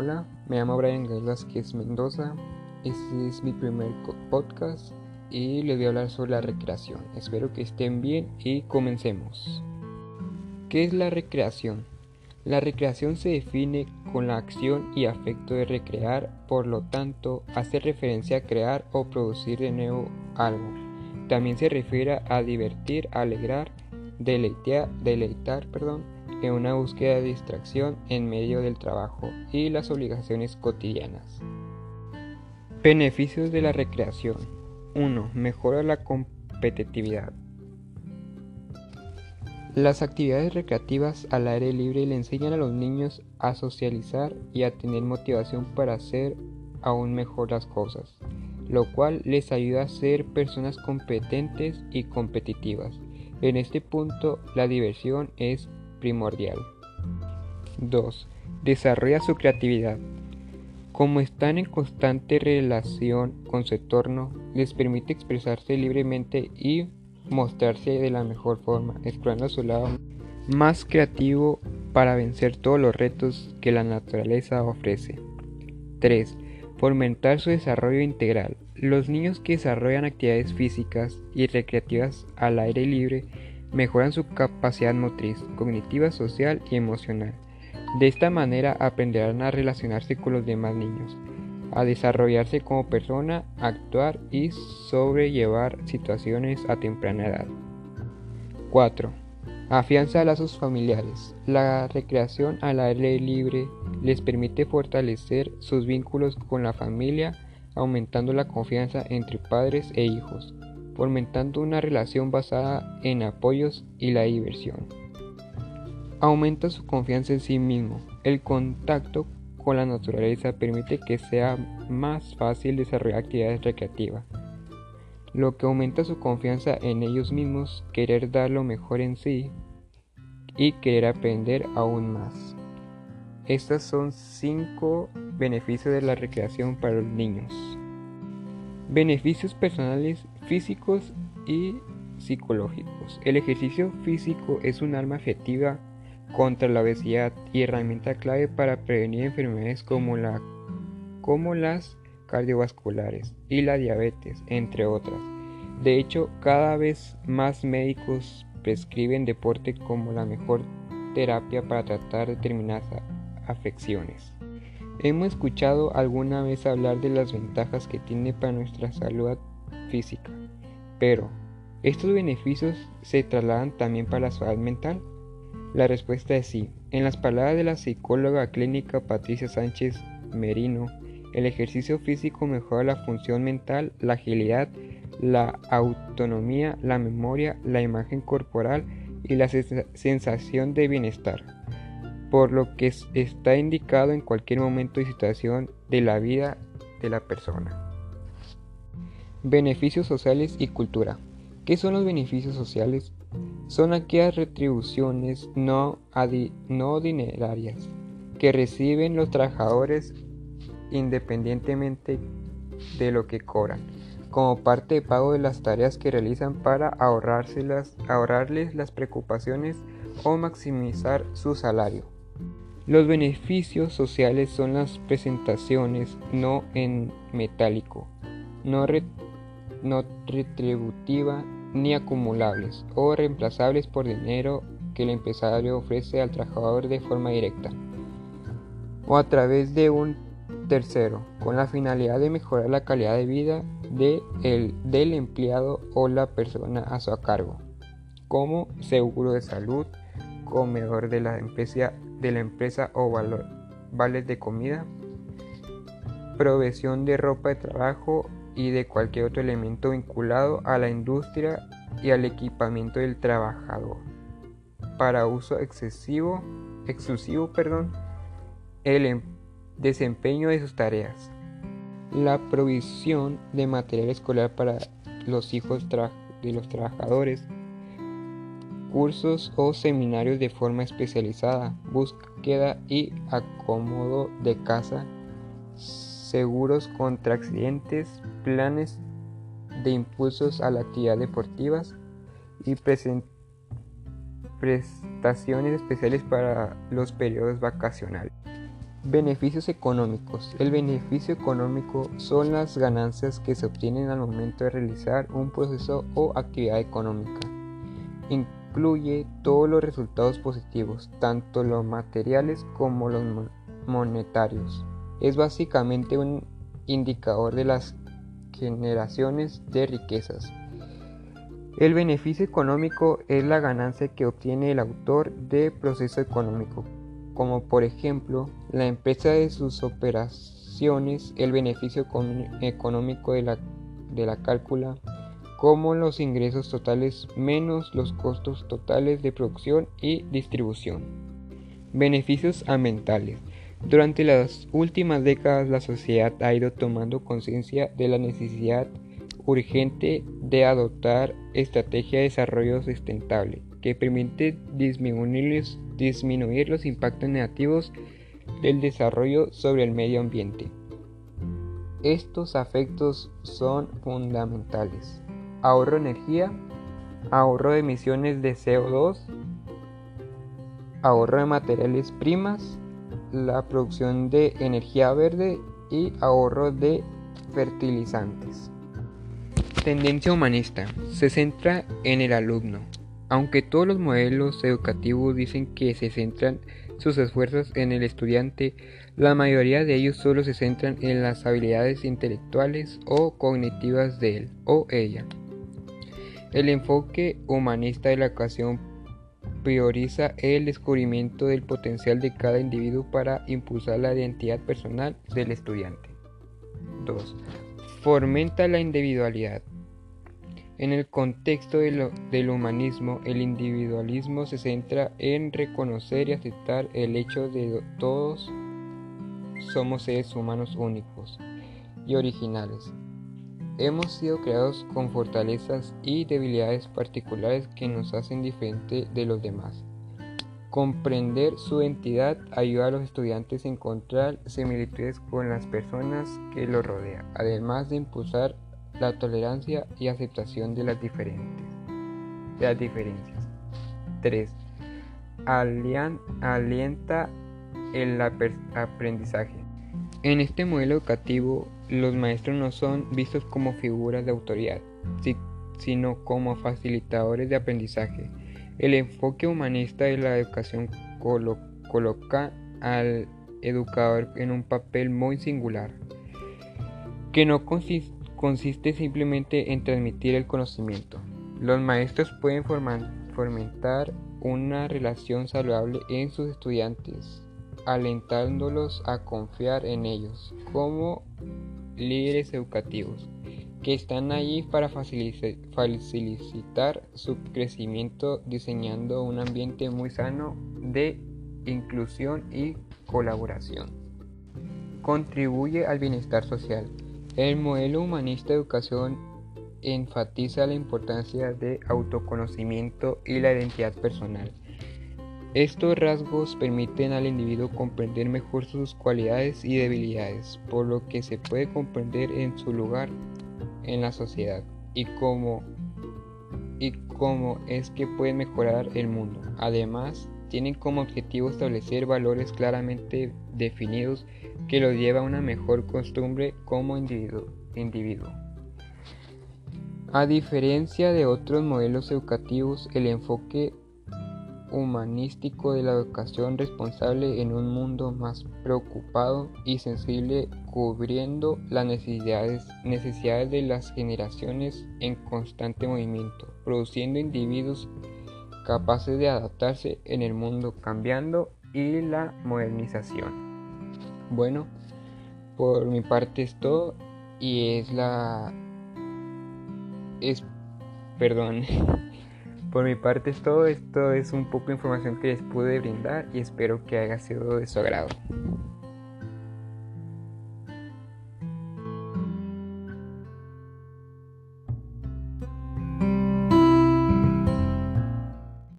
Hola, me llamo Brian Gael Vázquez Mendoza. Este es mi primer podcast y les voy a hablar sobre la recreación. Espero que estén bien y comencemos. ¿Qué es la recreación? La recreación se define con la acción y afecto de recrear, por lo tanto, hace referencia a crear o producir de nuevo algo. También se refiere a divertir, alegrar, deleitar, deleitar perdón, en una búsqueda de distracción en medio del trabajo y las obligaciones cotidianas. Beneficios de la recreación. 1. Mejora la competitividad. Las actividades recreativas al aire libre le enseñan a los niños a socializar y a tener motivación para hacer aún mejor las cosas, lo cual les ayuda a ser personas competentes y competitivas. En este punto, la diversión es primordial. 2. Desarrolla su creatividad. Como están en constante relación con su entorno, les permite expresarse libremente y mostrarse de la mejor forma, explorando su lado más creativo para vencer todos los retos que la naturaleza ofrece. 3. Fomentar su desarrollo integral. Los niños que desarrollan actividades físicas y recreativas al aire libre mejoran su capacidad motriz, cognitiva, social y emocional. De esta manera aprenderán a relacionarse con los demás niños, a desarrollarse como persona, actuar y sobrellevar situaciones a temprana edad. 4. Afianza lazos familiares. La recreación al aire libre les permite fortalecer sus vínculos con la familia, aumentando la confianza entre padres e hijos fomentando una relación basada en apoyos y la diversión. Aumenta su confianza en sí mismo. El contacto con la naturaleza permite que sea más fácil desarrollar actividades recreativas, lo que aumenta su confianza en ellos mismos, querer dar lo mejor en sí y querer aprender aún más. Estos son cinco beneficios de la recreación para los niños. Beneficios personales físicos y psicológicos. El ejercicio físico es un arma efectiva contra la obesidad y herramienta clave para prevenir enfermedades como, como las cardiovasculares y la diabetes, entre otras. De hecho, cada vez más médicos prescriben deporte como la mejor terapia para tratar determinadas afecciones. Hemos escuchado alguna vez hablar de las ventajas que tiene para nuestra salud física, pero ¿estos beneficios se trasladan también para la salud mental? La respuesta es sí. En las palabras de la psicóloga clínica Patricia Sánchez Merino, el ejercicio físico mejora la función mental, la agilidad, la autonomía, la memoria, la imagen corporal y la sensación de bienestar por lo que está indicado en cualquier momento y situación de la vida de la persona. Beneficios sociales y cultura. ¿Qué son los beneficios sociales? Son aquellas retribuciones no, no dinerarias que reciben los trabajadores independientemente de lo que cobran, como parte de pago de las tareas que realizan para ahorrárselas, ahorrarles las preocupaciones o maximizar su salario. Los beneficios sociales son las presentaciones no en metálico, no, retributiva ni acumulables o reemplazables por dinero que el empresario ofrece al trabajador de forma directa o a través de un tercero con la finalidad de mejorar la calidad de vida de el, del empleado o la persona a su cargo, como seguro de salud, comedor de la empresa, de la empresa o vales de comida, provisión de ropa de trabajo y de cualquier otro elemento vinculado a la industria y al equipamiento del trabajador. Para uso excesivo, exclusivo, perdón, el em, desempeño de sus tareas. La provisión de material escolar para los hijos de los trabajadores. Cursos o seminarios de forma especializada, búsqueda y acomodo de casa, seguros contra accidentes, planes de impulsos a la actividad deportivas y prestaciones especiales para los periodos vacacionales. Beneficios económicos. El beneficio económico son las ganancias que se obtienen al momento de realizar un proceso o actividad económica. Incluye todos los resultados positivos, tanto los materiales como los monetarios. Es básicamente un indicador de las generaciones de riquezas. El beneficio económico es la ganancia que obtiene el autor de proceso económico, como por ejemplo la empresa de sus operaciones, el beneficio económico de la, de la cálcula, como los ingresos totales menos los costos totales de producción y distribución. Beneficios ambientales. Durante las últimas décadas la sociedad ha ido tomando conciencia de la necesidad urgente de adoptar estrategia de desarrollo sustentable que permite disminuir, disminuir los impactos negativos del desarrollo sobre el medio ambiente. Estos afectos son fundamentales. Ahorro de energía, ahorro de emisiones de CO2, ahorro de materiales primas, la producción de energía verde y ahorro de fertilizantes. Tendencia humanista. Se centra en el alumno. Aunque todos los modelos educativos dicen que se centran sus esfuerzos en el estudiante, la mayoría de ellos solo se centran en las habilidades intelectuales o cognitivas de él o ella. El enfoque humanista de la educación prioriza el descubrimiento del potencial de cada individuo para impulsar la identidad personal del estudiante. 2 fomenta la individualidad. En el contexto del humanismo, el individualismo se centra en reconocer y aceptar el hecho de que todos somos seres humanos únicos y originales. Hemos sido creados con fortalezas y debilidades particulares que nos hacen diferentes de los demás. Comprender su entidad ayuda a los estudiantes a encontrar similitudes con las personas que los rodean, además de impulsar la tolerancia y aceptación de las, diferentes, de las diferencias. 3. alienta el aprendizaje. En este modelo educativo, los maestros no son vistos como figuras de autoridad, sino como facilitadores de aprendizaje el enfoque humanista de la educación coloca al educador en un papel muy singular, que no consiste simplemente en transmitir el conocimiento. Los maestros pueden fomentar una relación saludable en sus estudiantes, alentándolos a confiar en ellos como líderes educativos que están allí para facilitar su crecimiento diseñando un ambiente muy sano de inclusión y colaboración. Contribuye al bienestar social. El modelo humanista de educación enfatiza la importancia de autoconocimiento y la identidad personal. Estos rasgos permiten al individuo comprender mejor sus cualidades y debilidades, por lo que se puede comprender en su lugar en la sociedad y cómo, y cómo es que pueden mejorar el mundo. Además, tienen como objetivo establecer valores claramente definidos que los lleva a una mejor costumbre como individuo. individuo. A diferencia de otros modelos educativos, el enfoque humanístico de la educación responsable en un mundo más preocupado y sensible cubriendo las necesidades, necesidades de las generaciones en constante movimiento, produciendo individuos capaces de adaptarse en el mundo cambiando y la modernización. Bueno, por mi parte es todo y es la... es... perdón. Por mi parte es todo, esto es un poco de información que les pude brindar y espero que haya sido de su agrado.